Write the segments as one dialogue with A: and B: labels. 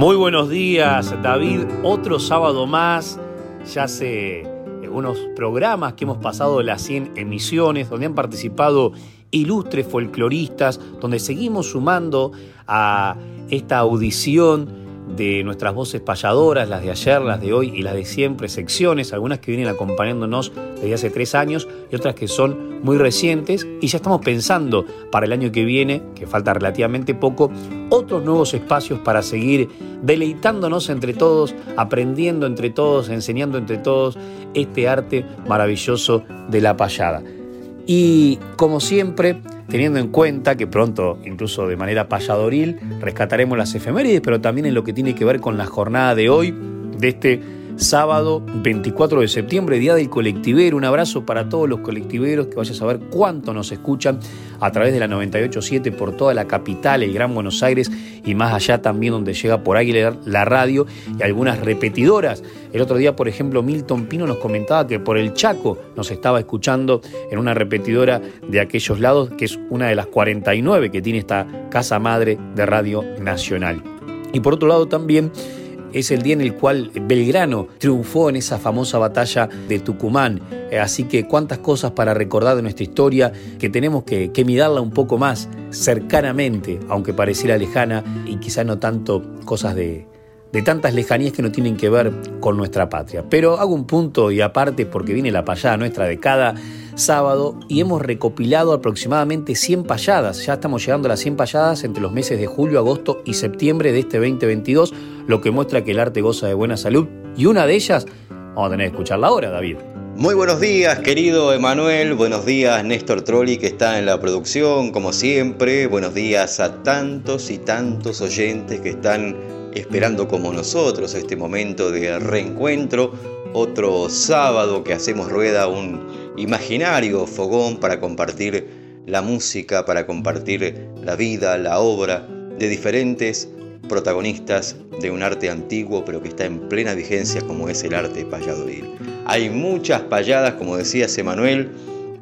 A: Muy buenos días, David. Otro sábado más. Ya hace unos programas que hemos pasado las 100 emisiones, donde han participado ilustres folcloristas, donde seguimos sumando a esta audición de nuestras voces payadoras, las de ayer, las de hoy y las de siempre, secciones, algunas que vienen acompañándonos desde hace tres años y otras que son muy recientes y ya estamos pensando para el año que viene, que falta relativamente poco, otros nuevos espacios para seguir deleitándonos entre todos, aprendiendo entre todos, enseñando entre todos este arte maravilloso de la payada. Y como siempre, teniendo en cuenta que pronto, incluso de manera payadoril, rescataremos las efemérides, pero también en lo que tiene que ver con la jornada de hoy, de este sábado 24 de septiembre, Día del Colectivero. Un abrazo para todos los colectiveros, que vaya a saber cuánto nos escuchan a través de la 987 por toda la capital, el Gran Buenos Aires y más allá también donde llega por ahí la radio y algunas repetidoras. El otro día, por ejemplo, Milton Pino nos comentaba que por el Chaco nos estaba escuchando en una repetidora de aquellos lados, que es una de las 49 que tiene esta casa madre de Radio Nacional. Y por otro lado también es el día en el cual Belgrano triunfó en esa famosa batalla de Tucumán. Eh, así que cuántas cosas para recordar de nuestra historia que tenemos que, mirarla un poco más cercanamente, aunque pareciera lejana y quizá no tanto cosas de, de tantas lejanías que no tienen que ver con nuestra patria. Pero hago un punto y aparte porque viene la payada nuestra de cada sábado y hemos recopilado aproximadamente 100 payadas. Ya estamos llegando a las 100 payadas entre los meses de julio, agosto y septiembre de este 2022, lo que muestra que el arte goza de buena salud. Y una de ellas, vamos a tener que escucharla ahora, David.
B: Muy buenos días, querido Emanuel. Buenos días, Néstor Trolli, que está en la producción, como siempre. Buenos días a tantos y tantos oyentes que están esperando como nosotros este momento de reencuentro. Otro sábado que hacemos rueda un imaginario fogón para compartir la música, para compartir la vida, la obra de diferentes protagonistas de un arte antiguo pero que está en plena vigencia como es el arte payadoril. Hay muchas payadas, como decía Emanuel,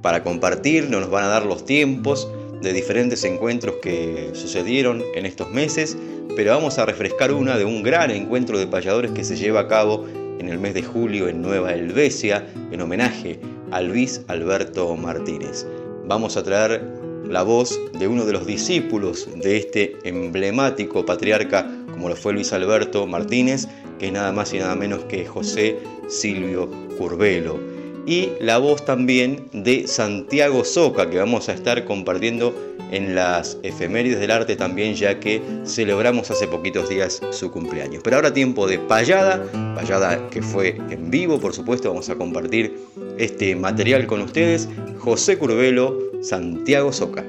B: para compartir, no nos van a dar los tiempos de diferentes encuentros que sucedieron en estos meses, pero vamos a refrescar una de un gran encuentro de payadores que se lleva a cabo en el mes de julio en Nueva Helvecia en homenaje a Luis Alberto Martínez. Vamos a traer la voz de uno de los discípulos de este emblemático patriarca como lo fue Luis Alberto Martínez, que es nada más y nada menos que José Silvio Curvelo. Y la voz también de Santiago Soca, que vamos a estar compartiendo en las efemérides del arte también, ya que celebramos hace poquitos días su cumpleaños. Pero ahora tiempo de payada, payada que fue en vivo, por supuesto, vamos a compartir este material con ustedes. José Curvelo, Santiago Soca.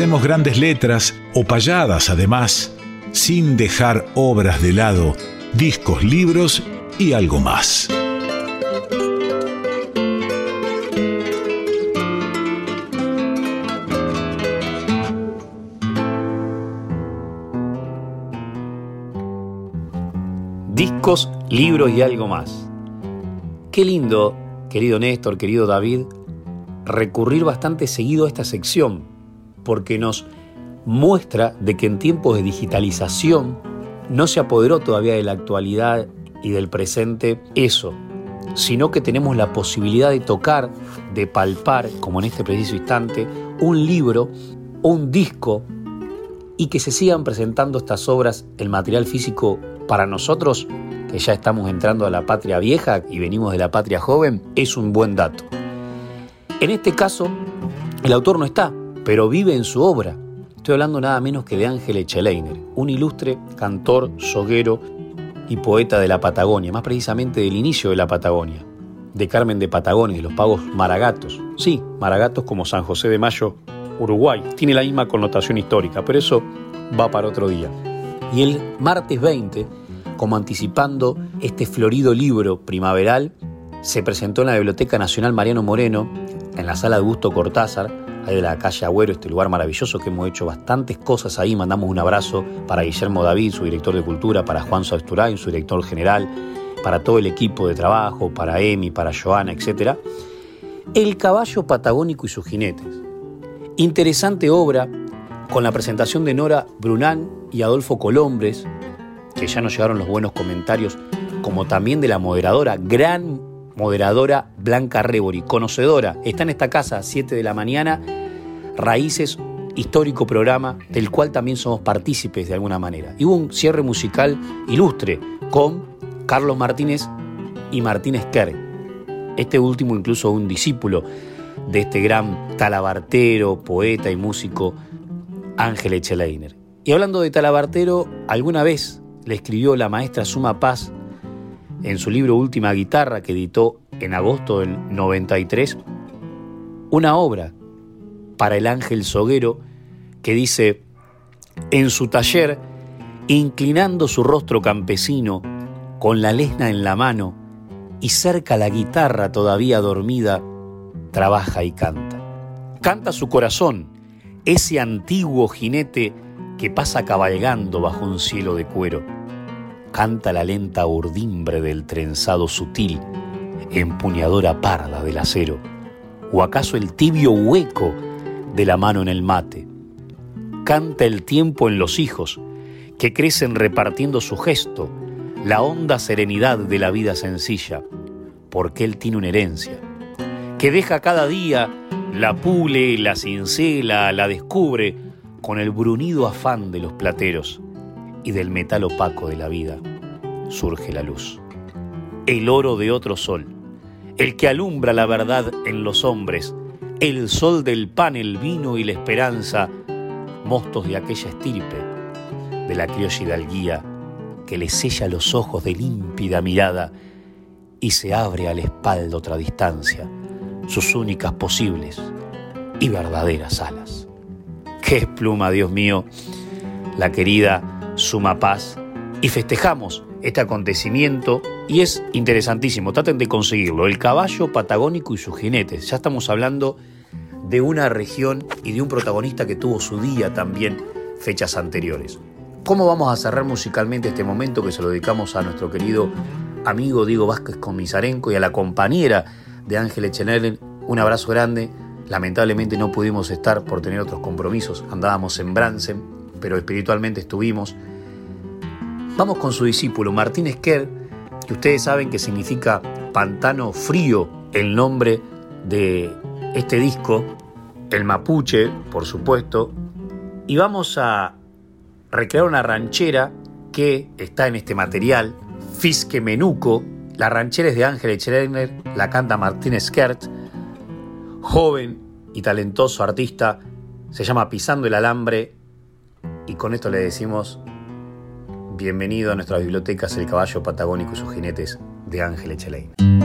C: Hacemos grandes letras o payadas además, sin dejar obras de lado, discos, libros y algo más.
A: Discos, libros y algo más. Qué lindo, querido Néstor, querido David, recurrir bastante seguido a esta sección, porque nos muestra de que en tiempos de digitalización no se apoderó todavía de la actualidad y del presente eso, sino que tenemos la posibilidad de tocar, de palpar, como en este preciso instante, un libro, un disco, y que se sigan presentando estas obras, el material físico para nosotros, que ya estamos entrando a la patria vieja y venimos de la patria joven, es un buen dato. En este caso, el autor no está, pero vive en su obra. Estoy hablando nada menos que de Ángel Echeleiner, un ilustre cantor, soguero, y poeta de la Patagonia, más precisamente del inicio de la Patagonia, de Carmen de Patagonia, de los pagos maragatos. Sí, maragatos como San José de Mayo, Uruguay. Tiene la misma connotación histórica, pero eso va para otro día. Y el martes 20, como anticipando este florido libro primaveral, se presentó en la Biblioteca Nacional Mariano Moreno, en la sala de Augusto Cortázar, ahí de la calle Agüero, este lugar maravilloso que hemos hecho bastantes cosas ahí. Mandamos un abrazo para Guillermo David, su director de cultura, para Juan Sausturain, su director general, para todo el equipo de trabajo, para Emi, para Joana, etc. El caballo patagónico y sus jinetes. Interesante obra con la presentación de Nora Brunán y Adolfo Colombres, que ya nos llegaron los buenos comentarios, como también de la moderadora, gran moderadora Blanca Rebori, conocedora, está en esta casa a 7 de la mañana, Raíces, histórico programa del cual también somos partícipes de alguna manera. Y hubo un cierre musical ilustre con Carlos Martínez y Martínez Kerr. Este último incluso un discípulo de este gran talabartero, poeta y músico Ángel Echeleiner. Y hablando de talabartero, alguna vez le escribió la maestra Suma Paz en su libro Última Guitarra, que editó en agosto del 93, una obra para el ángel soguero que dice, en su taller, inclinando su rostro campesino, con la lesna en la mano y cerca la guitarra todavía dormida, trabaja y canta. Canta su corazón, ese antiguo jinete que pasa cabalgando bajo un cielo de cuero canta la lenta urdimbre del trenzado sutil, empuñadora parda del acero, o acaso el tibio hueco de la mano en el mate. Canta el tiempo en los hijos, que crecen repartiendo su gesto, la honda serenidad de la vida sencilla, porque él tiene una herencia, que deja cada día, la pule, la cincela, la descubre, con el brunido afán de los plateros y del metal opaco de la vida surge la luz. El oro de otro sol, el que alumbra la verdad en los hombres, el sol del pan, el vino y la esperanza, mostos de aquella estirpe, de la criolla guía que le sella los ojos de límpida mirada y se abre a la espalda otra distancia, sus únicas posibles y verdaderas alas. ¡Qué pluma, Dios mío! La querida Suma Paz y festejamos este acontecimiento y es interesantísimo, traten de conseguirlo, el caballo patagónico y sus jinetes. Ya estamos hablando de una región y de un protagonista que tuvo su día también fechas anteriores. ¿Cómo vamos a cerrar musicalmente este momento que se lo dedicamos a nuestro querido amigo Diego Vázquez Comisarenco y a la compañera de Ángel Echenelen? Un abrazo grande. Lamentablemente no pudimos estar por tener otros compromisos. Andábamos en Bransen, pero espiritualmente estuvimos. Vamos con su discípulo Martín Esquer, que ustedes saben que significa pantano frío, el nombre de este disco, el mapuche, por supuesto, y vamos a recrear una ranchera que está en este material, Fisque Menuco, la ranchera es de Ángel Echeleiner, la canta Martín Skert, joven y talentoso artista, se llama Pisando el Alambre, y con esto le decimos Bienvenido a nuestras bibliotecas El caballo patagónico y sus jinetes de Ángel Echelein.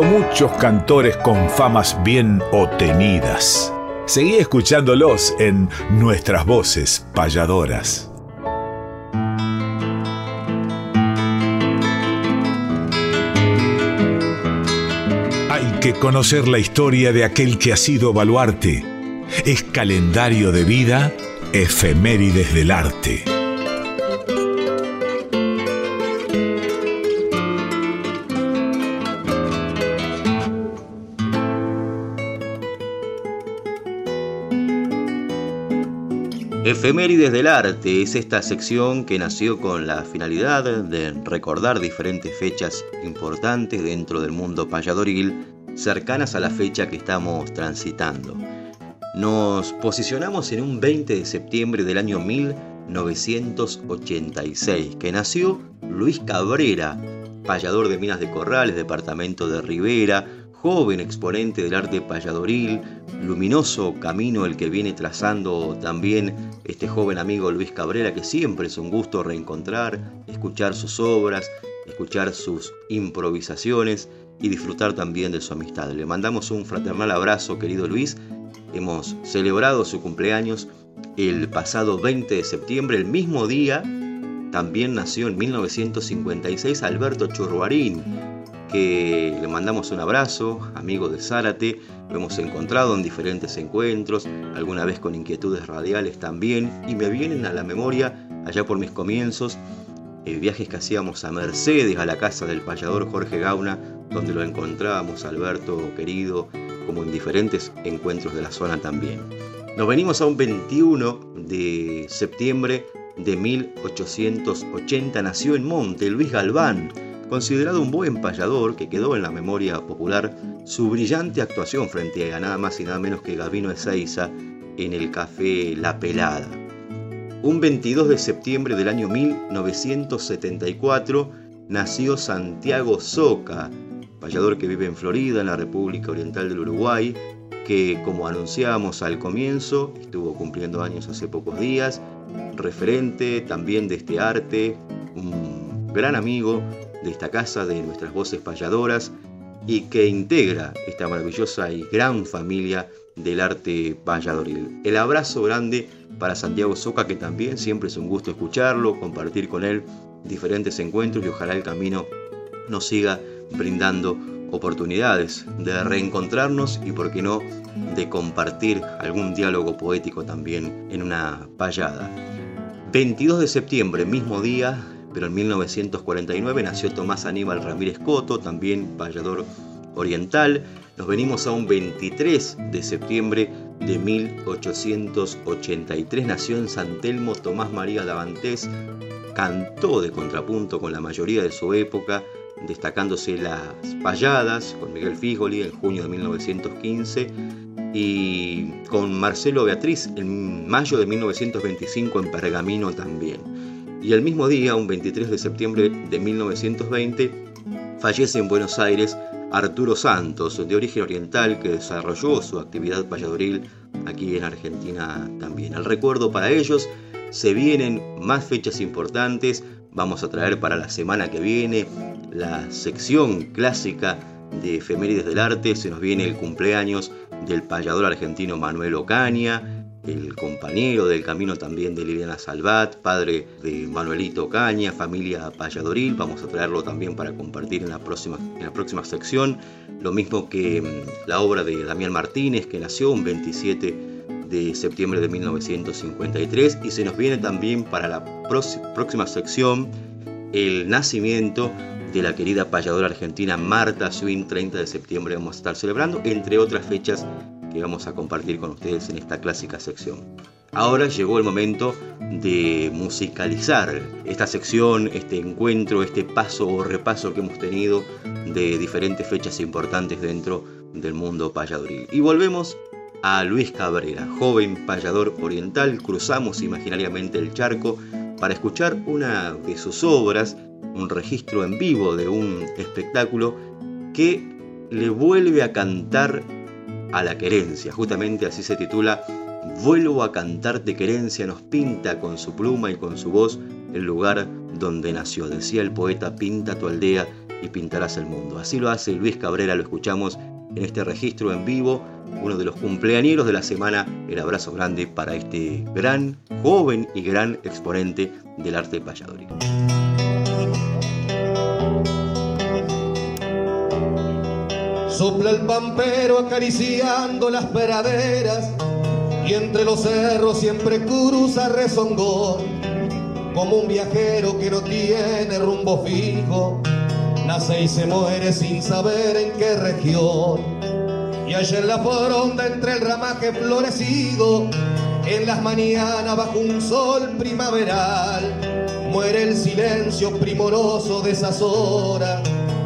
C: Muchos cantores con famas bien obtenidas. Seguí escuchándolos en nuestras voces payadoras. Hay que conocer la historia de aquel que ha sido baluarte. Es calendario de vida, efemérides del arte.
B: Efemérides del Arte es esta sección que nació con la finalidad de recordar diferentes fechas importantes dentro del mundo payadoril cercanas a la fecha que estamos transitando. Nos posicionamos en un 20 de septiembre del año 1986, que nació Luis Cabrera, payador de Minas de Corrales, departamento de Rivera, joven exponente del arte payadoril, luminoso camino el que viene trazando también este joven amigo Luis Cabrera, que siempre es un gusto reencontrar, escuchar sus obras, escuchar sus improvisaciones y disfrutar también de su amistad. Le mandamos un fraternal abrazo, querido Luis. Hemos celebrado su cumpleaños el pasado 20 de septiembre, el mismo día también nació en 1956 Alberto Churruarín, que le mandamos un abrazo, amigo de Zárate, lo hemos encontrado en diferentes encuentros, alguna vez con inquietudes radiales también, y me vienen a la memoria, allá por mis comienzos, eh, viajes que hacíamos a Mercedes, a la casa del payador Jorge Gauna, donde lo encontrábamos, Alberto querido, como en diferentes encuentros de la zona también. Nos venimos a un 21 de septiembre de 1880, nació en Monte Luis Galván, considerado un buen payador que quedó en la memoria popular su brillante actuación frente a nada más y nada menos que Gavino Ezeiza en el café La Pelada. Un 22 de septiembre del año 1974 nació Santiago Soca, payador que vive en Florida, en la República Oriental del Uruguay, que como anunciamos al comienzo, estuvo cumpliendo años hace pocos días, referente también de este arte, un gran amigo de esta casa, de nuestras voces payadoras, y que integra esta maravillosa y gran familia del arte payadoril. El abrazo grande para Santiago Soca, que también siempre es un gusto escucharlo, compartir con él diferentes encuentros y ojalá el camino nos siga brindando oportunidades de reencontrarnos y, por qué no, de compartir algún diálogo poético también en una payada. 22 de septiembre, mismo día, pero en 1949 nació Tomás Aníbal Ramírez Coto, también payador oriental. Nos venimos a un 23 de septiembre de 1883, nació en San Telmo Tomás María Davantés, cantó de contrapunto con la mayoría de su época, destacándose las payadas con Miguel Figoli en junio de 1915 y con Marcelo Beatriz en mayo de 1925 en Pergamino también. Y el mismo día, un 23 de septiembre de 1920, fallece en Buenos Aires Arturo Santos, de origen oriental, que desarrolló su actividad payadoril aquí en Argentina también. Al recuerdo para ellos se vienen más fechas importantes, vamos a traer para la semana que viene la sección clásica de efemérides del arte. Se nos viene el cumpleaños del payador argentino Manuel Ocaña, el compañero del camino también de Liliana Salvat, padre de Manuelito Ocaña, familia payadoril. Vamos a traerlo también para compartir en la próxima, en la próxima sección. Lo mismo que mm, la obra de Damián Martínez, que nació un 27 de septiembre de 1953 y se nos viene también para la próxima sección el nacimiento de la querida payadora argentina Marta Swin, 30 de septiembre vamos a estar celebrando, entre otras fechas que vamos a compartir con ustedes en esta clásica sección. Ahora llegó el momento de musicalizar esta sección, este encuentro, este paso o repaso que hemos tenido de diferentes fechas importantes dentro del mundo payadoril. Y volvemos a Luis Cabrera, joven payador oriental, cruzamos imaginariamente el charco para escuchar una de sus obras, un registro en vivo de un espectáculo que le vuelve a cantar a la querencia, justamente así se titula Vuelvo a cantarte querencia, nos pinta con su pluma y con su voz el lugar donde nació. Decía el poeta, pinta tu aldea y pintarás el mundo. Así lo hace Luis Cabrera, lo escuchamos en este registro en vivo uno de los cumpleañeros de la semana, el abrazo grande para este gran, joven y gran exponente del arte payador.
D: Sopla el pampero acariciando las praderas y entre los cerros siempre cruza rezongón como un viajero que no tiene rumbo fijo, nace y se muere sin saber en qué región. Y allá en la foronda entre el ramaje florecido, en las mañanas bajo un sol primaveral, muere el silencio primoroso de esas horas,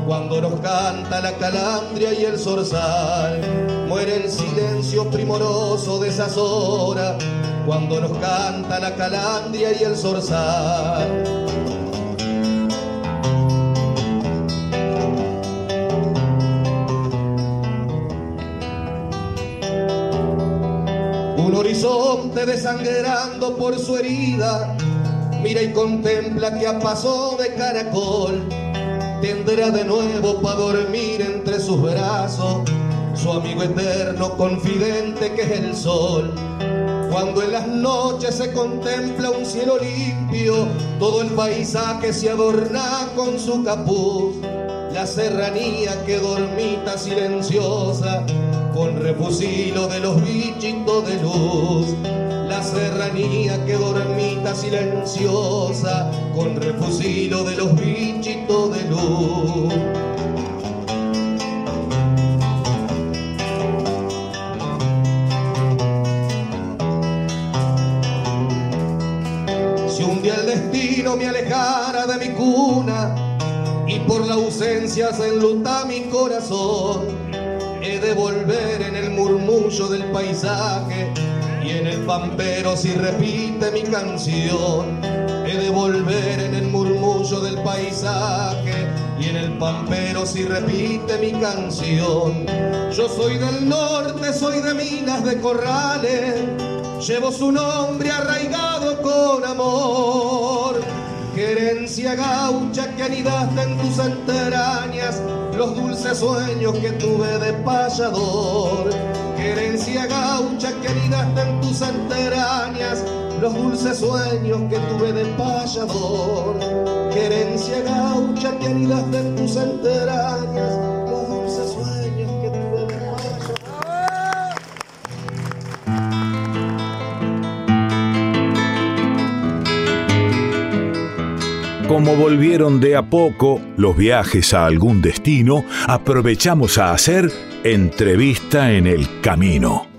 D: cuando nos canta la calandria y el zorzal. Muere el silencio primoroso de esas horas, cuando nos canta la calandria y el zorzal. horizonte desangrando por su herida, mira y contempla que ha pasado de caracol. De nuevo para dormir entre sus brazos su amigo eterno confidente que es el sol. Cuando en las noches se contempla un cielo limpio, todo el paisaje se adorna con su capuz. La serranía que dormita silenciosa con refusilo de los bichitos de luz. La serranía que dormita silenciosa, con refusilo de los bichitos de luz. Si un día el destino me alejara de mi cuna y por la ausencia se enluta mi corazón, he de volver en el murmullo del paisaje y en el pampero si repite mi canción. He de volver en el murmullo del paisaje y en el pampero si repite mi canción. Yo soy del norte, soy de minas de corrales, llevo su nombre arraigado con amor. Querencia gaucha que anidaste en tus entrañas los dulces sueños que tuve de payador. Querencia gaucha que anidaste en tus entrañas, los dulces sueños que tuve de payador. Gaucha que anidaste en tus entrañas,
C: Como volvieron de a poco los viajes a algún destino, aprovechamos a hacer entrevista en el camino.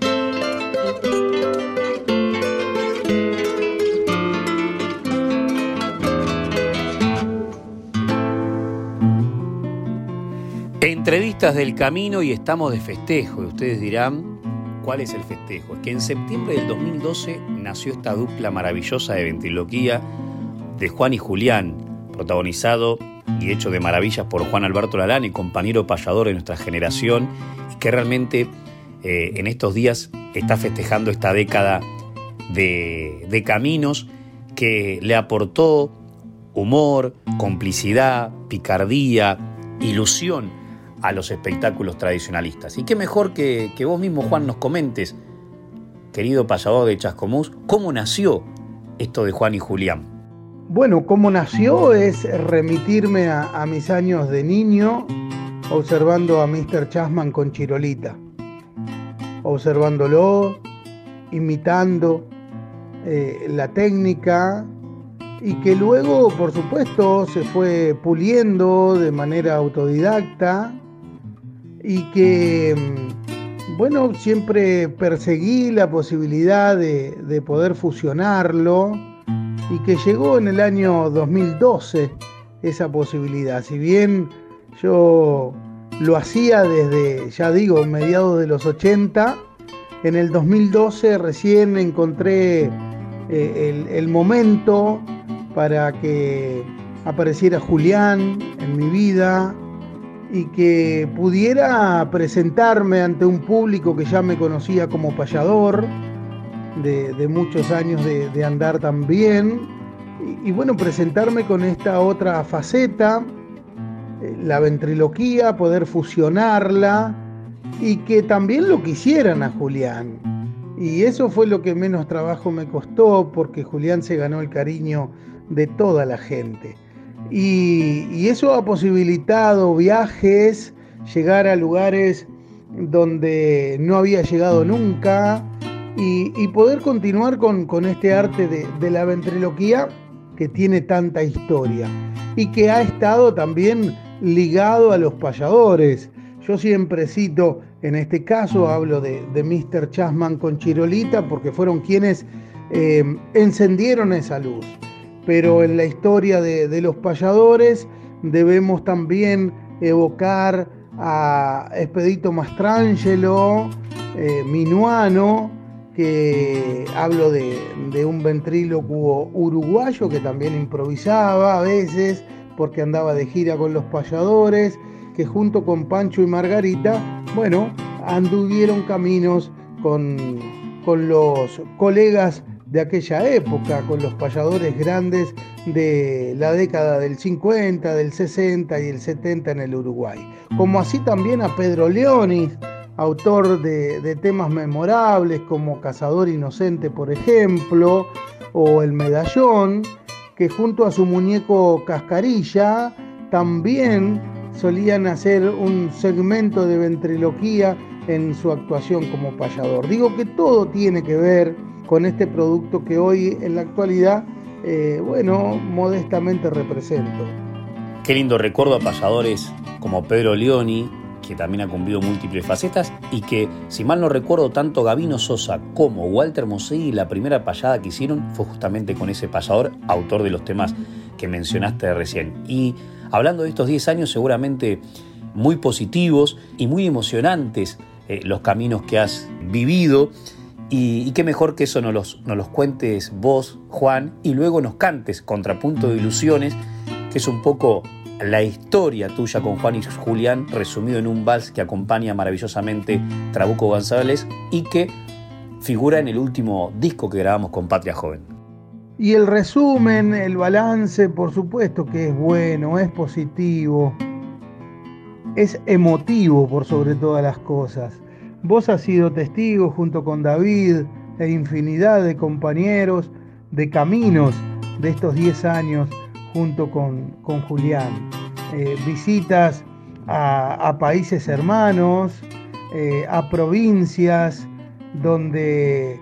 A: Del camino y estamos de festejo. Y ustedes dirán, ¿cuál es el festejo? Es que en septiembre del 2012 nació esta dupla maravillosa de ventriloquía de Juan y Julián, protagonizado y hecho de maravillas por Juan Alberto Lalán, el compañero payador de nuestra generación, que realmente eh, en estos días está festejando esta década de caminos que le aportó humor, complicidad, picardía, ilusión a los espectáculos tradicionalistas. Y qué mejor que, que vos mismo, Juan, nos comentes, querido payador de Chascomús, cómo nació esto de Juan y Julián.
E: Bueno, cómo nació es remitirme a, mis años de niño observando a Mr. Chasman con Chirolita, observándolo, imitando eh, la técnica y que luego, por supuesto, se fue puliendo de manera autodidacta y que, bueno, siempre perseguí la posibilidad de, poder fusionarlo y que llegó en el año 2012 esa posibilidad. Si bien yo lo hacía desde, ya digo, mediados de los 80, en el 2012 recién encontré eh, el, momento para que apareciera Julián en mi vida y que pudiera presentarme ante un público que ya me conocía como payador, de, muchos años de, andar también, y, bueno, presentarme con esta otra faceta, eh, la ventriloquía, poder fusionarla y que también lo quisieran a Julián. Y eso fue lo que menos trabajo me costó porque Julián se ganó el cariño de toda la gente. Y, eso ha posibilitado viajes, llegar a lugares donde no había llegado nunca y, poder continuar con, este arte de, la ventriloquía que tiene tanta historia y que ha estado también ligado a los payadores. Yo siempre cito, en este caso hablo de, Mr. Chasman con Chirolita, porque fueron quienes eh, encendieron esa luz. Pero en la historia de, los payadores debemos también evocar a Expedito Mastrangelo, eh, Minuano, que hablo de, de, un ventrílocuo uruguayo que también improvisaba a veces porque andaba de gira con los payadores, que junto con Pancho y Margarita, bueno, anduvieron caminos con, con los colegas de aquella época, con los payadores grandes de la década del 50, del 60 y el 70 en el Uruguay. Como así también a Pedro Leonis, autor de, de, temas memorables como Cazador Inocente, por ejemplo, o El Medallón, que junto a su muñeco Cascarilla también solían hacer un segmento de ventriloquía en su actuación como payador. Digo que todo tiene que ver con este producto que hoy en la actualidad, eh, bueno, modestamente represento.
A: Qué lindo recuerdo a payadores como Pedro Leoni, que también ha cumplido múltiples facetas y que, si mal no recuerdo, tanto Gabino Sosa como Walter Mosegui, la primera payada que hicieron fue justamente con ese payador, autor de los temas que mencionaste recién. Y hablando de estos 10 años, seguramente muy positivos y muy emocionantes eh, los caminos que has vivido. Y, qué mejor que eso nos los, nos los cuentes vos, Juan, y luego nos cantes Contrapunto de Ilusiones, que es un poco la historia tuya con Juan y Julián resumido en un vals que acompaña maravillosamente Trabuco González y que figura en el último disco que grabamos con Patria Joven.
E: Y el resumen, el balance, por supuesto que es bueno, es positivo, es emotivo por sobre todas las cosas. Vos has sido testigo junto con David e infinidad de compañeros de caminos de estos 10 años junto con, Julián. Eh, visitas a, países hermanos, eh, a provincias donde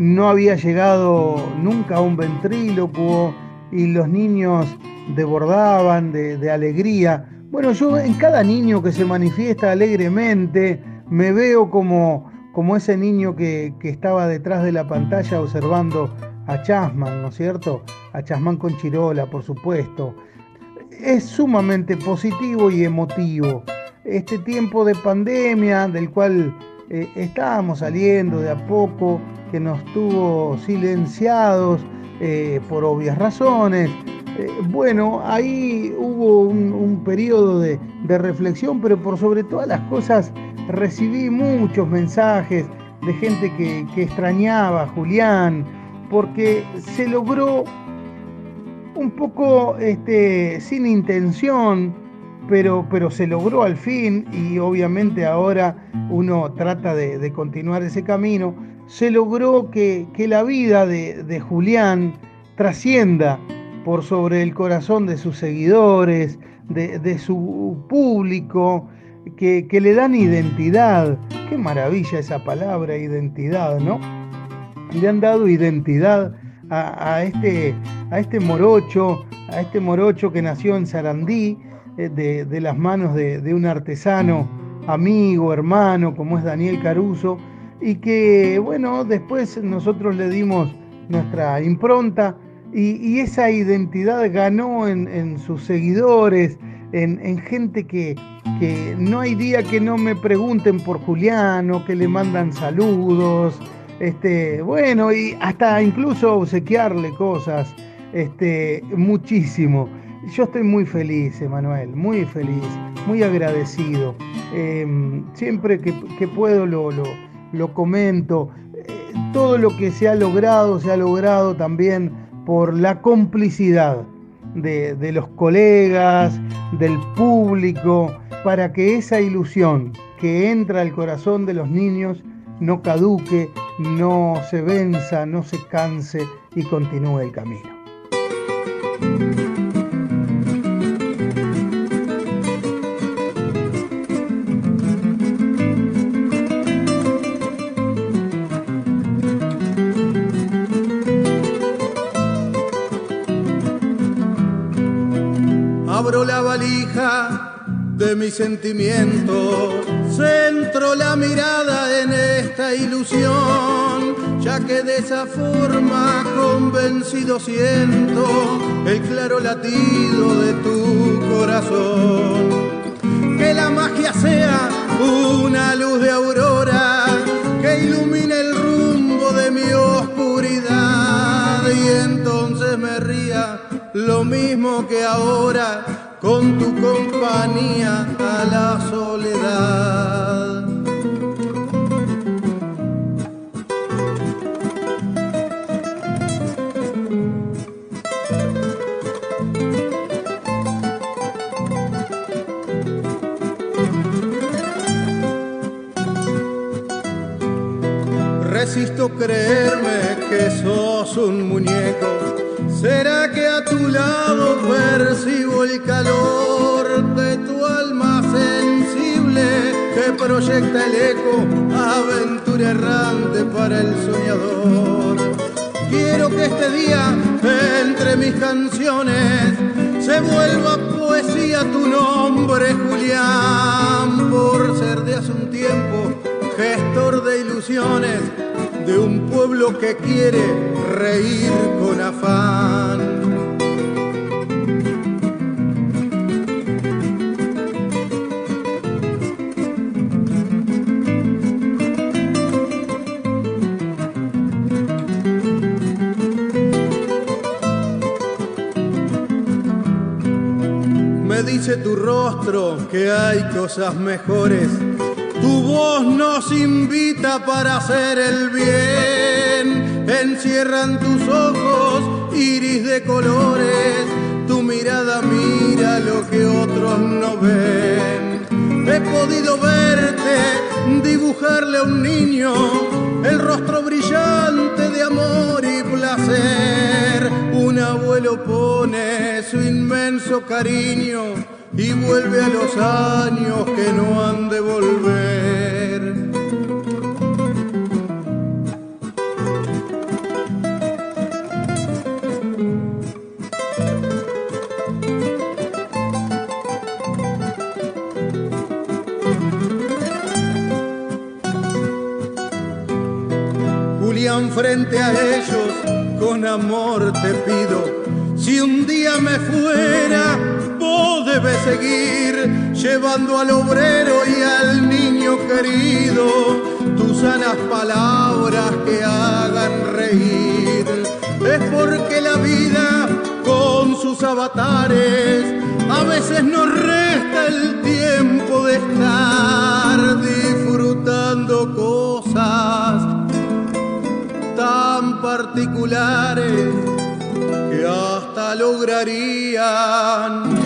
E: no había llegado nunca un ventrílocuo y los niños desbordaban de, alegría. Bueno, yo en cada niño que se manifiesta alegremente me veo como, como ese niño que, que estaba detrás de la pantalla observando a Chasman, ¿no es cierto? A Chasman con Chirola, por supuesto. Es sumamente positivo y emotivo. Este tiempo de pandemia del cual eh, estábamos saliendo de a poco, que nos tuvo silenciados eh, por obvias razones. Eh, bueno, ahí hubo un, periodo de, reflexión, pero por sobre todas las cosas recibí muchos mensajes de gente que, que extrañaba a Julián, porque se logró un poco este, sin intención, pero, pero se logró al fin y obviamente ahora uno trata de, continuar ese camino, se logró que, la vida de, Julián trascienda por sobre el corazón de sus seguidores, de, su público, que, le dan identidad. Qué maravilla esa palabra, identidad, ¿no? Le han dado identidad a, este, a este morocho, a este morocho que nació en Sarandí, eh, de, las manos de, un artesano, amigo, hermano, como es Daniel Caruso, y que, bueno, después nosotros le dimos nuestra impronta y, esa identidad ganó en, sus seguidores, en, gente que, que, no hay día que no me pregunten por Juliano, que le mandan saludos, este, bueno, y hasta incluso obsequiarle cosas, este, muchísimo. Yo estoy muy feliz, Emanuel, muy feliz, muy agradecido. Em, siempre que, puedo lo, lo, comento. Eh, todo lo que se ha logrado, se ha logrado también por la complicidad de, de los colegas, del público, para que esa ilusión que entra al corazón de los niños no caduque, no se venza, no se canse y continúe el camino.
F: De mis sentimientos, centro la mirada en esta ilusión, ya que de esa forma convencido siento el claro latido de tu corazón. Que la magia sea una luz de aurora que ilumine el rumbo de mi oscuridad y entonces me ría lo mismo que ahora con tu compañía a la soledad. Proyecta el eco, aventura errante para el soñador? Quiero que este día, entre mis canciones, se vuelva poesía tu nombre, Julián, por ser de hace un tiempo gestor de ilusiones de un pueblo que quiere reír con afán. Me dice tu rostro que hay cosas mejores tu voz nos invita para hacer el bien. Encierran tus ojos, iris de colores. Tu mirada mira lo que otros no ven. He podido verte dibujarle a un niño el rostro brillante de amor y placer. Un abuelo pone su inmenso cariño y vuelve a los años que no han de volver. Julián, frente a ellos, con amor te pido, si un día me debe seguir llevando al obrero y al niño querido tus sanas palabras que hagan reír. Es porque la vida con sus avatares a veces nos resta el tiempo de estar disfrutando cosas tan particulares que hasta lograr
G: lograrían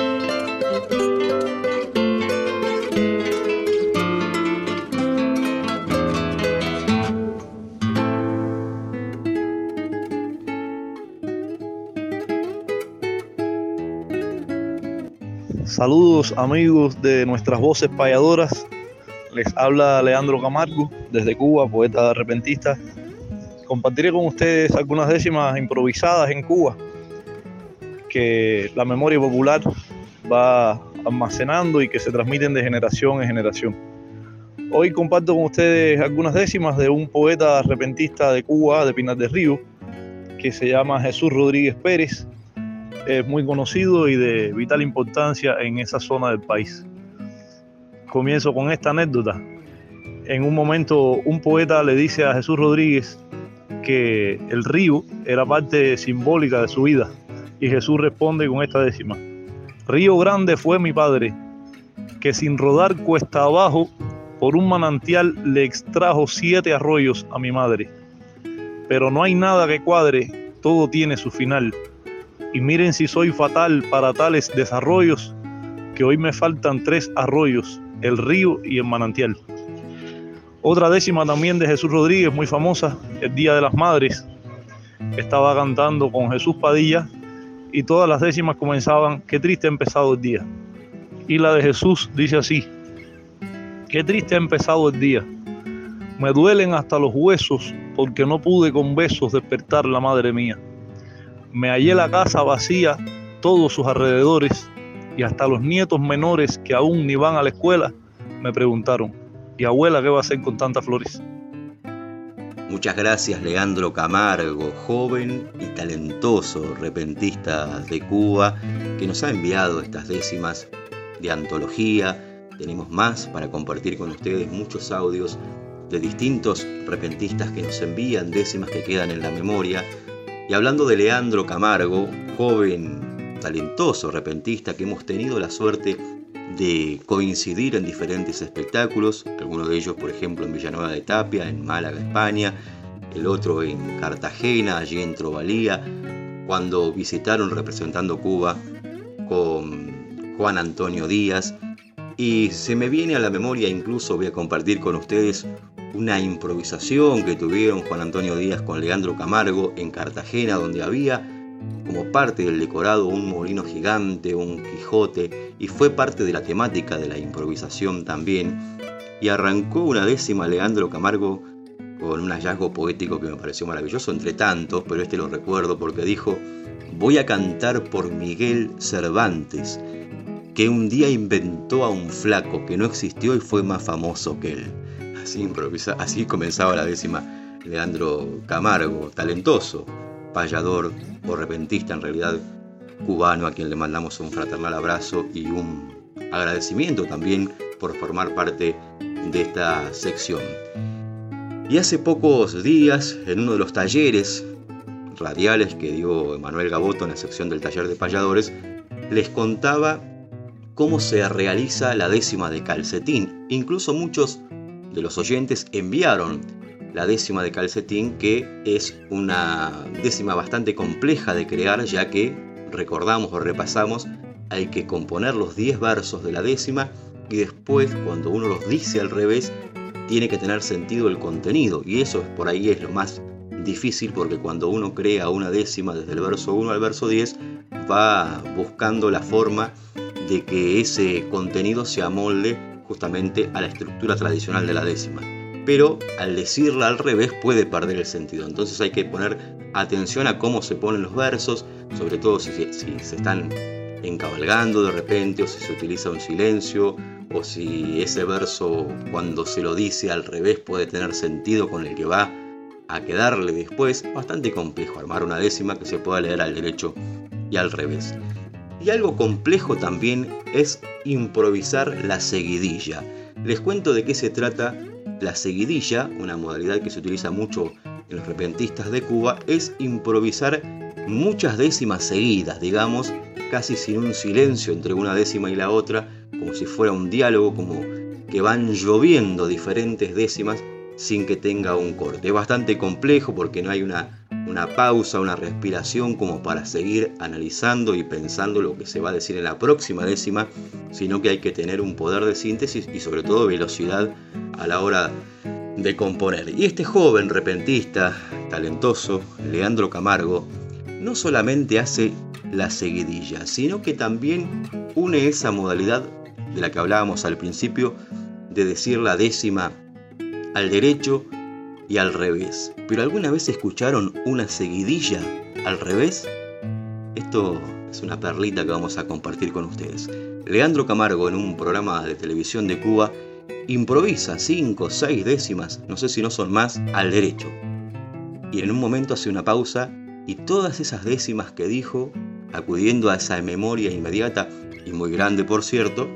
H: Saludos amigos de nuestras voces payadoras. Les habla Leandro Camargo desde Cuba, poeta repentista. Compartiré con ustedes algunas décimas improvisadas en Cuba que la memoria popular va almacenando y que se transmiten de generación en generación. Hoy comparto con ustedes algunas décimas de un poeta repentista de Cuba, de Pinar del Río, que se llama Jesús Rodríguez Pérez. Es muy conocido y de vital importancia en esa zona del país. Comienzo con esta anécdota. En un momento un poeta le dice a Jesús Rodríguez que el río era parte simbólica de su vida y Jesús responde con esta décima. Río Grande fue mi padre, que sin rodar cuesta abajo, por un manantial le extrajo siete arroyos a mi madre. Pero no hay nada que cuadre, todo tiene su final. Y miren si soy fatal para tales desarrollos, que hoy me faltan tres arroyos, el río y el manantial. Otra décima también de Jesús Rodríguez, muy famosa, el Día de las Madres. Estaba cantando con Jesús Padilla y todas las décimas comenzaban, qué triste ha empezado el día. Y la de Jesús dice así, qué triste ha empezado el día. Me duelen hasta los huesos porque no pude con besos despertar la madre mía. Me hallé la casa vacía, todos sus alrededores, y hasta los nietos menores que aún ni van a la escuela me preguntaron, ¿y abuela qué va a hacer con tantas flores?
B: Muchas gracias Leandro Camargo, joven y talentoso repentista de Cuba, que nos ha enviado estas décimas de antología. Tenemos más para compartir con ustedes, muchos audios de distintos repentistas que nos envían décimas que quedan en la memoria. Y hablando de Leandro Camargo, joven, talentoso repentista que hemos tenido la suerte de coincidir en diferentes espectáculos, algunos de ellos por ejemplo en Villanueva de Tapia, en Málaga, España, el otro en Cartagena, allí en Trovalía, cuando visitaron representando Cuba con Juan Antonio Díaz. Y se me viene a la memoria, incluso voy a compartir con ustedes una improvisación que tuvieron Juan Antonio Díaz con Leandro Camargo en Cartagena, donde había como parte del decorado un molino gigante, un Quijote, y fue parte de la temática de la improvisación también. Y arrancó una décima Leandro Camargo con un hallazgo poético que me pareció maravilloso entre tantos, pero este lo recuerdo porque dijo, voy a cantar por Miguel Cervantes, que un día inventó a un flaco que no existió y fue más famoso que él. Así, improvisa, así comenzaba la décima Leandro Camargo, talentoso, payador o repentista en realidad cubano a quien le mandamos un fraternal abrazo y un agradecimiento también por formar parte de esta sección. Y hace pocos días, en uno de los talleres radiales que dio Emanuel Gaboto en la sección del taller de payadores, les contaba cómo se realiza la décima de calcetín. Incluso muchos de los oyentes enviaron la décima de calcetín, que es una décima bastante compleja de crear, ya que recordamos o repasamos, hay que componer los 10 versos de la décima y después, cuando uno los dice al revés, tiene que tener sentido el contenido. Y eso por ahí es lo más difícil, porque cuando uno crea una décima desde el verso 1 al verso 10, va buscando la forma de que ese contenido se amolde justamente a la estructura tradicional de la décima pero al decirla al revés puede perder el sentido. Entonces hay que poner atención a cómo se ponen los versos, sobre todo si, se están encabalgando de repente o si se utiliza un silencio o si ese verso cuando se lo dice al revés puede tener sentido con el que va a quedarle después. Bastante complejo armar una décima que se pueda leer al derecho y al revés. Y algo complejo también es improvisar la seguidilla. Les cuento de qué se trata la seguidilla, una modalidad que se utiliza mucho en los repentistas de Cuba, es improvisar muchas décimas seguidas, digamos, casi sin un silencio entre una décima y la otra, como si fuera un diálogo, como que van lloviendo diferentes décimas sin que tenga un corte. Es bastante complejo porque no hay una una pausa, una respiración como para seguir analizando y pensando lo que se va a decir en la próxima décima, sino que hay que tener un poder de síntesis y sobre todo velocidad a la hora de componer. Y este joven repentista, talentoso, Leandro Camargo, no solamente hace la seguidilla, sino que también une esa modalidad de la que hablábamos al principio, de decir la décima al derecho y al revés. ¿Pero alguna vez escucharon una seguidilla al revés? Esto es una perlita que vamos a compartir con ustedes. Leandro Camargo en un programa de televisión de Cuba improvisa cinco o seis décimas, no sé si no son más, al derecho. Y en un momento hace una pausa y todas esas décimas que dijo, acudiendo a esa memoria inmediata y muy grande por cierto,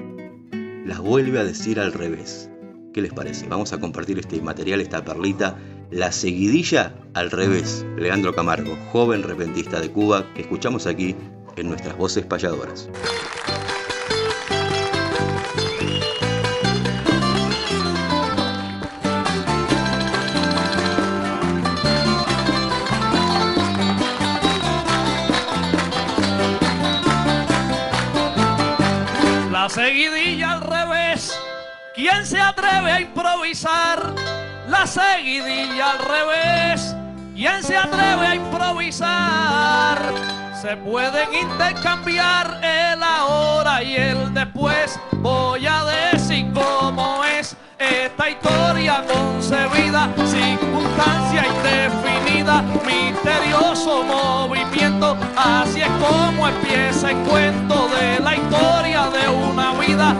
B: las vuelve a decir al revés. ¿Qué les parece? Vamos a compartir este material, esta perlita, la seguidilla al revés. Leandro Camargo, joven repentista de Cuba, que escuchamos aquí en nuestras voces payadoras.
I: La seguidilla ¿Quién se atreve a improvisar la seguidilla al revés? ¿Quién se atreve a improvisar? Se pueden intercambiar el ahora y el después. Voy a decir cómo es esta historia concebida, circunstancia indefinida, misterioso movimiento. Así es como empieza el cuento de la historia de una vida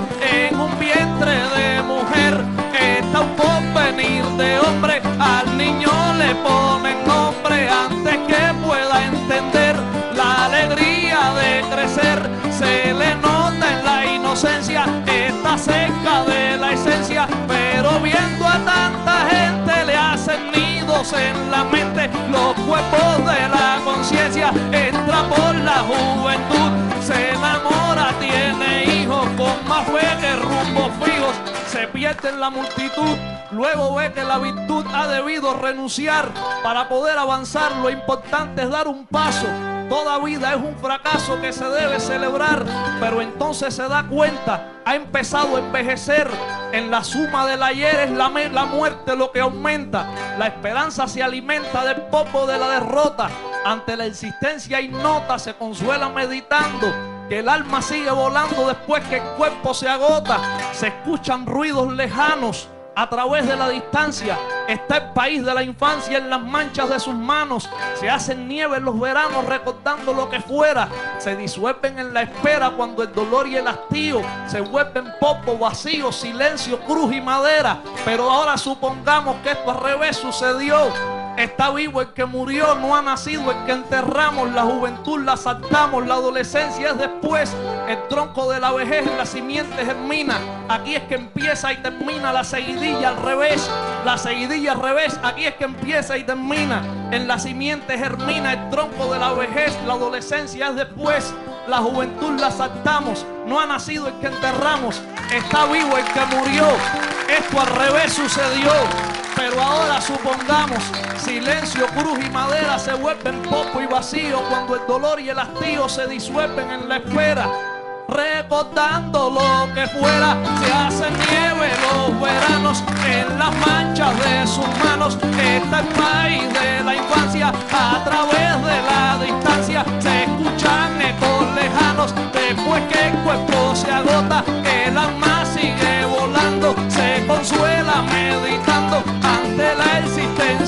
I: en la mente, los cuerpos de la conciencia, entra por la juventud, se enamora, tiene hijos con más fe que rumbos fijos, se pierde en la multitud, luego ve que la virtud ha debido renunciar para poder avanzar, lo importante es dar un paso. Toda vida es un fracaso que se debe celebrar, pero entonces se da cuenta, ha empezado a envejecer. En la suma del ayer es la, muerte lo que aumenta. La esperanza se alimenta del popo de la derrota. Ante la existencia ignota se consuela meditando que el alma sigue volando después que el cuerpo se agota. Se escuchan ruidos lejanos a través de la distancia. Está el país de la infancia en las manchas de sus manos. Se hacen nieve en los veranos recordando lo que fuera. Se disuelven en la espera cuando el dolor y el hastío se vuelven popo, vacío, silencio, cruz y madera. Pero ahora supongamos que esto al revés sucedió. Está vivo el que murió, no ha nacido el que enterramos, la juventud la saltamos, la adolescencia es después, el tronco de la vejez, la simiente germina. Aquí es que empieza y termina la seguidilla al revés, la seguidilla al revés, aquí es que empieza y termina. En la simiente germina el tronco de la vejez, la adolescencia es después, la juventud la saltamos, no ha nacido el que enterramos, está vivo el que murió. Esto al revés sucedió. Pero ahora supongamos, silencio, cruz y madera se vuelven poco y vacío cuando el dolor y el hastío se disuelven en la espera. Recordando lo que fuera, se hace nieve los veranos en las manchas de sus manos. Está el país de la infancia a través de la distancia. Se escuchan ecos lejanos después que el cuerpo se agota. El alma sigue volando, se consuela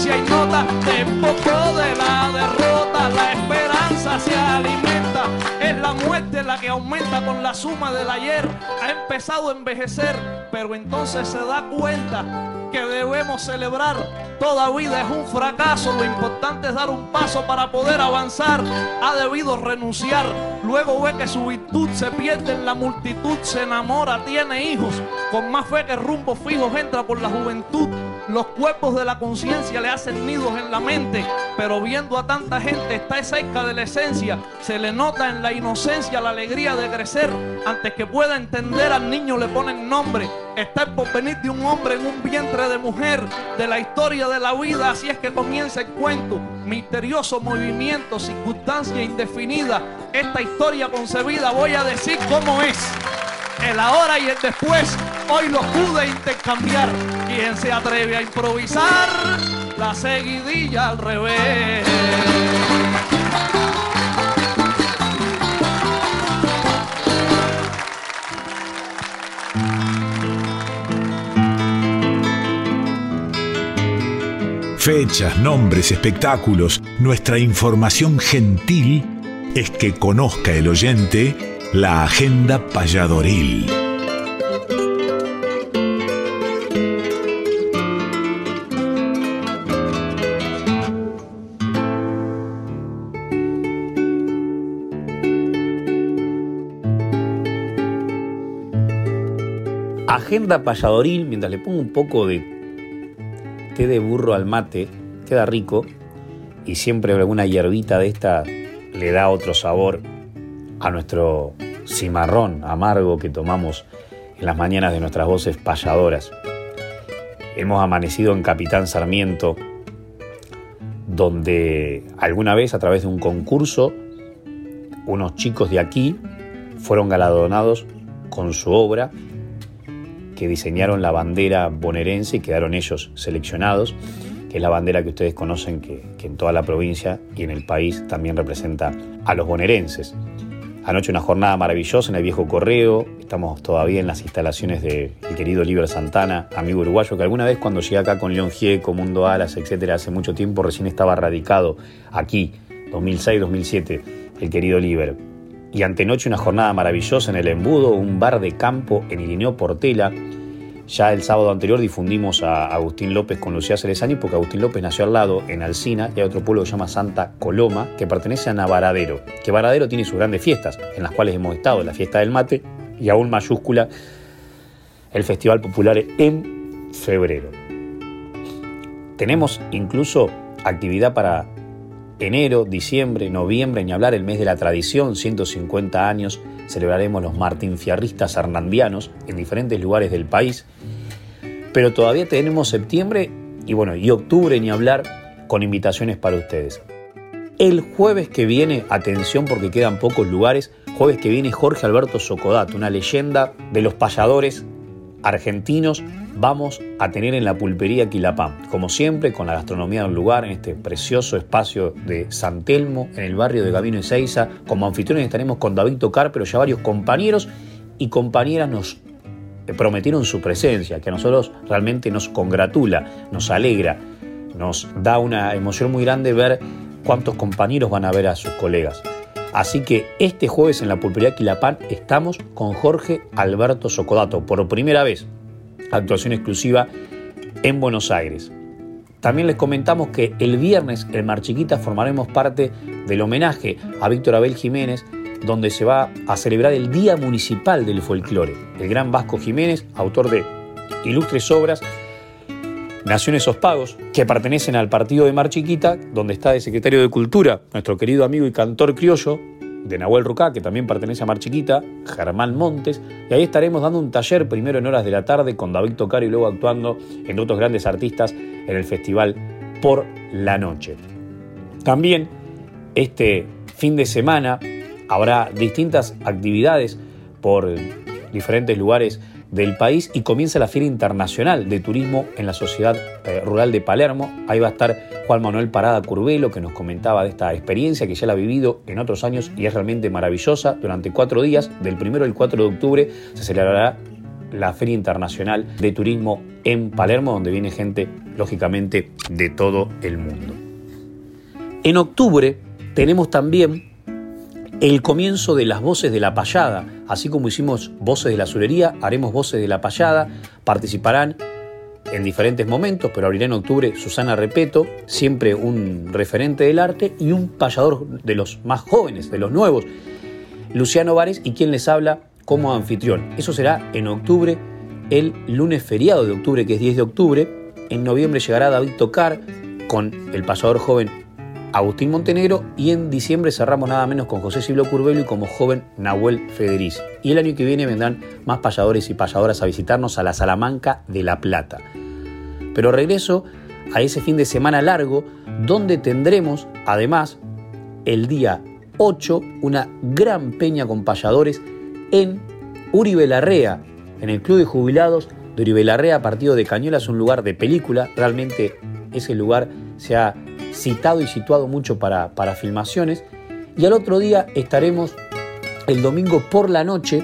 I: existencia ignota de poco de la derrota. La esperanza se alimenta, es La muerte, la que aumenta con la suma del ayer, ha empezado a envejecer, pero entonces se da cuenta que debemos celebrar. Toda vida es un fracaso, lo importante es dar un paso para poder avanzar. Ha debido renunciar, luego ve que su virtud se pierde en la multitud, se enamora, tiene hijos, con más fe que rumbo fijos entra por la juventud. Los cuerpos de la conciencia le hacen nidos en la mente, pero viendo a tanta gente está cerca de la esencia, se le nota en la inocencia la alegría de crecer. Antes que pueda entender al niño le ponen nombre, está el porvenir de un hombre en un vientre de mujer, de la historia de la vida, así es que comienza el cuento, misterioso movimiento, circunstancia indefinida, esta historia concebida voy a decir cómo es el ahora y el después, hoy los pude intercambiar. ¿Quién se atreve a improvisar la seguidilla al revés?
C: Fechas, nombres, espectáculos, nuestra información gentil es que conozca el oyente la agenda payadoril.
A: Agenda payadoril, mientras le pongo un poco de té de burro al mate, queda rico y siempre alguna hierbita de esta le da otro sabor a nuestro cimarrón amargo que tomamos en las mañanas de nuestras voces payadoras. Hemos amanecido en Capitán Sarmiento, donde alguna vez a través de un concurso, unos chicos de aquí fueron galardonados con su obra, que diseñaron la bandera bonaerense y quedaron ellos seleccionados, que es la bandera que ustedes conocen que, que en toda la provincia y en el país también representa a los bonaerenses. Anoche una jornada maravillosa en el viejo correo. Estamos todavía en las instalaciones del querido Liber Santana, amigo uruguayo, que alguna vez cuando llegué acá con León Gieco, Mundo Alas, etcétera, hace mucho tiempo recién estaba radicado aquí, 2006-2007, el querido Liber. Y antenoche una jornada maravillosa en el Embudo, un bar de campo en Irineo Portela, ya el sábado anterior difundimos a Agustín López con Lucía Cerezani porque Agustín López nació al lado, en Alcina, y hay otro pueblo que se llama Santa Coloma, que pertenece a Navaradero. Que Varadero tiene sus grandes fiestas, en las cuales hemos estado, la fiesta del mate y aún mayúscula el Festival Popular en febrero. Tenemos incluso actividad para enero, diciembre, noviembre, ni hablar el mes de la tradición, 150 años celebraremos los martinfiarristas hernandianos en diferentes lugares del país, pero todavía tenemos septiembre y bueno, y octubre ni hablar con invitaciones para ustedes. El jueves que viene, atención porque quedan pocos lugares, jueves que viene Jorge Alberto Socodato, una leyenda de los payadores argentinos, vamos a tener en la pulpería Quilapam, como siempre con la gastronomía del lugar, en este precioso espacio de San Telmo, en el barrio de Gabino y Seiza. Como anfitriones estaremos con David Tocar, pero ya varios compañeros y compañeras nos prometieron su presencia, que a nosotros realmente nos congratula, nos alegra, nos da una emoción muy grande ver cuántos compañeros van a ver a sus colegas. Así que este jueves en la pulpería Quilapán estamos con Jorge Alberto Socodato, por primera vez, actuación exclusiva en Buenos Aires. También les comentamos que el viernes en Mar Chiquita formaremos parte del homenaje a Víctor Abel Jiménez, donde se va a celebrar el Día Municipal del Folclore. El gran Vasco Jiménez, autor de ilustres obras, nació en esos pagos, que pertenecen al partido de Mar Chiquita, donde está el secretario de Cultura, nuestro querido amigo y cantor criollo, de Nahuel Rucá, que también pertenece a Mar Chiquita, Germán Montes, y ahí estaremos dando un taller primero en horas de la tarde con David Tocar y luego actuando en otros grandes artistas en el festival por la noche. También este fin de semana habrá distintas actividades por diferentes lugares del país y comienza la Feria Internacional de Turismo en la Sociedad eh, Rural de Palermo. Ahí va a estar Juan Manuel Parada Curvelo, que nos comentaba de esta experiencia que ya la ha vivido en otros años y es realmente maravillosa. Durante cuatro días, del primero al 4 de octubre, se celebrará la Feria Internacional de Turismo en Palermo, donde viene gente, lógicamente, de todo el mundo. En octubre tenemos también el comienzo de las voces de la payada. Así como hicimos voces de la azulería, haremos voces de la payada. Participarán en diferentes momentos, pero abrirá en octubre Susana Repeto, siempre un referente del arte y un payador de los más jóvenes, de los nuevos, Luciano Vares, y quien les habla como anfitrión. Eso será en octubre, el lunes feriado de octubre, que es 10 de octubre. En noviembre llegará David Tocar con el payador joven Agustín Montenegro y en diciembre cerramos nada menos con José Silvio Curbelo y como joven Nahuel Federici. Y el año que viene vendrán más payadores y payadoras a visitarnos a la Salamanca de La Plata. Pero regreso a ese fin de semana largo donde tendremos además el día 8 una gran peña con payadores en Uribe Larrea, en el Club de Jubilados de Uribe Larrea, partido de Cañuelas, un lugar de película, realmente ese lugar se ha citado y situado mucho para, para filmaciones. Y al otro día estaremos el domingo por la noche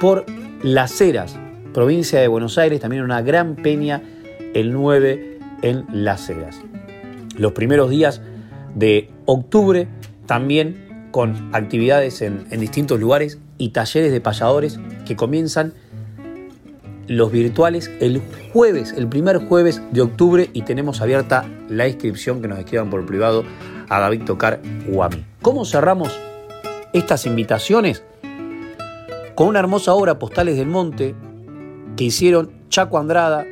A: por Las Heras, provincia de Buenos Aires, también una gran peña el 9 en Las Heras. Los primeros días de octubre también con actividades en, en distintos lugares y talleres de payadores que comienzan los virtuales el jueves, el primer jueves de octubre y tenemos abierta la inscripción que nos escriban por privado a David Tocar o a mí. ¿Cómo cerramos estas invitaciones? Con una hermosa obra Postales del Monte que hicieron Chaco Andrada,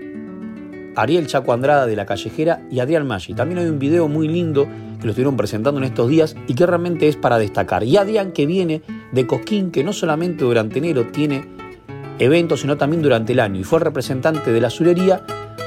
A: Ariel Chaco Andrada de La Callejera y Adrián Maggi. También hay un video muy lindo que lo estuvieron presentando en estos días y que realmente es para destacar. Y Adrián que viene de Cosquín, que no solamente durante enero tiene eventos, sino también durante el año. Y fue representante de la azulería,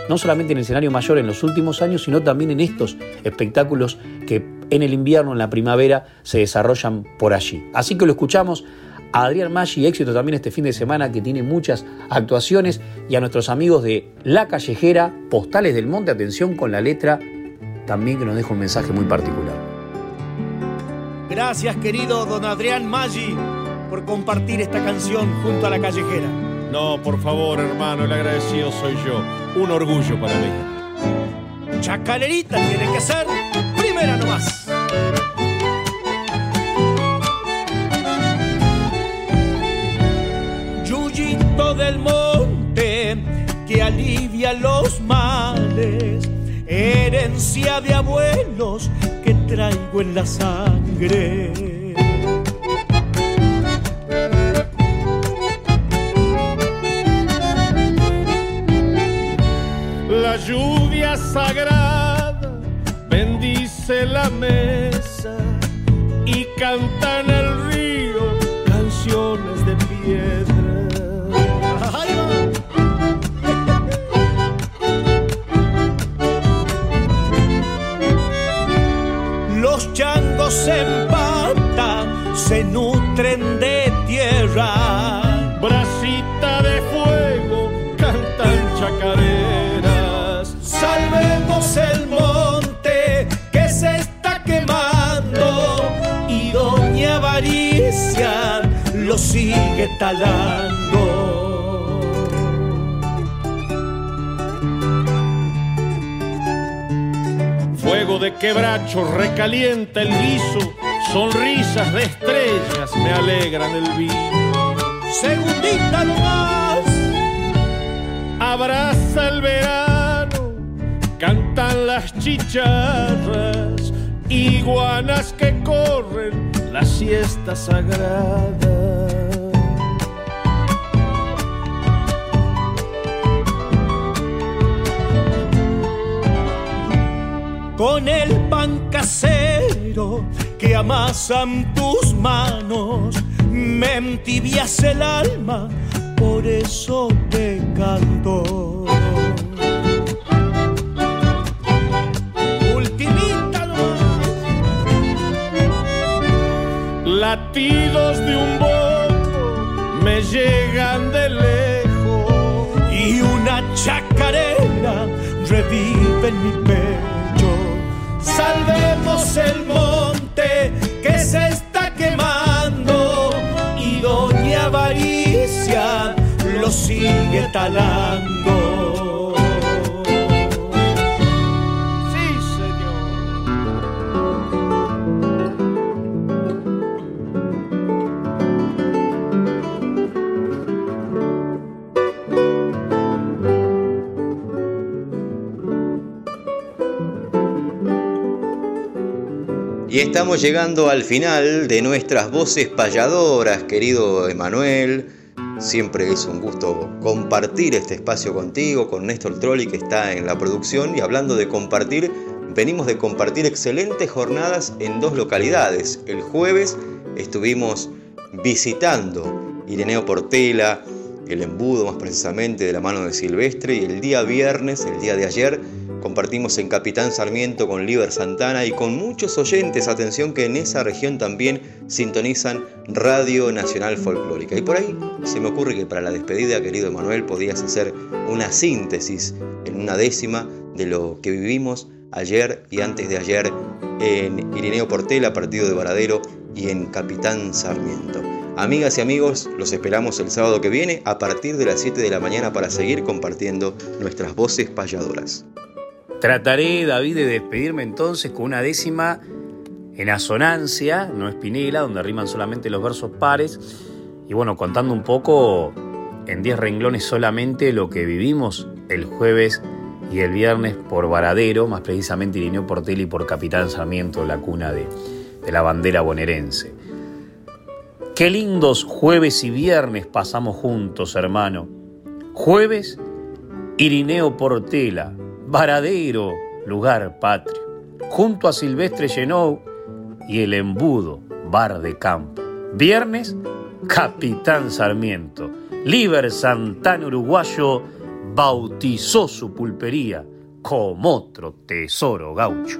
A: no solamente en el escenario mayor en los últimos años, sino también en estos espectáculos que en el invierno, en la primavera, se desarrollan por allí. Así que lo escuchamos a Adrián Maggi, éxito también este fin de semana que tiene muchas actuaciones, y a nuestros amigos de La Callejera, Postales del Monte, atención con la letra, también que nos deja un mensaje muy particular.
J: Gracias querido don Adrián Maggi por compartir esta canción junto a la callejera.
K: No, por favor, hermano, el agradecido soy yo. Un orgullo para mí.
J: Chacalerita tiene que ser primera nomás. Yuyito del monte que alivia los males, herencia de abuelos que traigo en la sangre.
K: La lluvia sagrada bendice la mesa y canta en el río canciones de piedra.
J: Los changos en pata se sigue talando.
K: Fuego de quebracho recalienta el guiso. Sonrisas de estrellas me alegran el vino.
J: Segundita nomás.
K: Abraza el verano, cantan las chicharras, iguanas que corren la siesta sagrada.
J: Con el pan casero que amasan tus manos, me entibias el alma, por eso te canto.
K: Latidos de un bombo me llegan de lejos.
J: y una chacarera revive en mi pecho. Salvemos el monte que se está quemando y Doña Avaricia lo sigue talando.
B: Estamos llegando al final de nuestras voces payadoras, querido Emanuel. Siempre es un gusto compartir este espacio contigo, con Néstor Trolli que está en la producción. Y hablando de compartir, venimos de compartir excelentes jornadas en dos localidades. El jueves estuvimos visitando Ireneo Portela, el embudo más precisamente de la mano de Silvestre, y el día viernes, el día de ayer, Compartimos en Capitán Sarmiento con Liber Santana y con muchos oyentes, atención que en esa región también sintonizan Radio Nacional Folclórica. Y por ahí se me ocurre que para la despedida, querido Emanuel, podías hacer una síntesis en una décima de lo que vivimos ayer y antes de ayer en Irineo Portela, partido de Varadero y en Capitán Sarmiento. Amigas y amigos, los esperamos el sábado que viene a partir de las 7 de la mañana para seguir compartiendo nuestras voces payadoras.
A: Trataré, David, de despedirme entonces con una décima en asonancia, no espinela, donde riman solamente los versos pares. Y bueno, contando un poco en diez renglones solamente lo que vivimos el jueves y el viernes por Varadero, más precisamente Irineo Portelli por Capitán Sarmiento, la cuna de, de la bandera bonaerense. Qué lindos jueves y viernes pasamos juntos, hermano. Jueves, Irineo Portela, Varadero, lugar patrio, junto a Silvestre Llenou y el embudo, bar de campo. Viernes, Capitán Sarmiento. Liber Santana Uruguayo bautizó su pulpería como otro tesoro gaucho.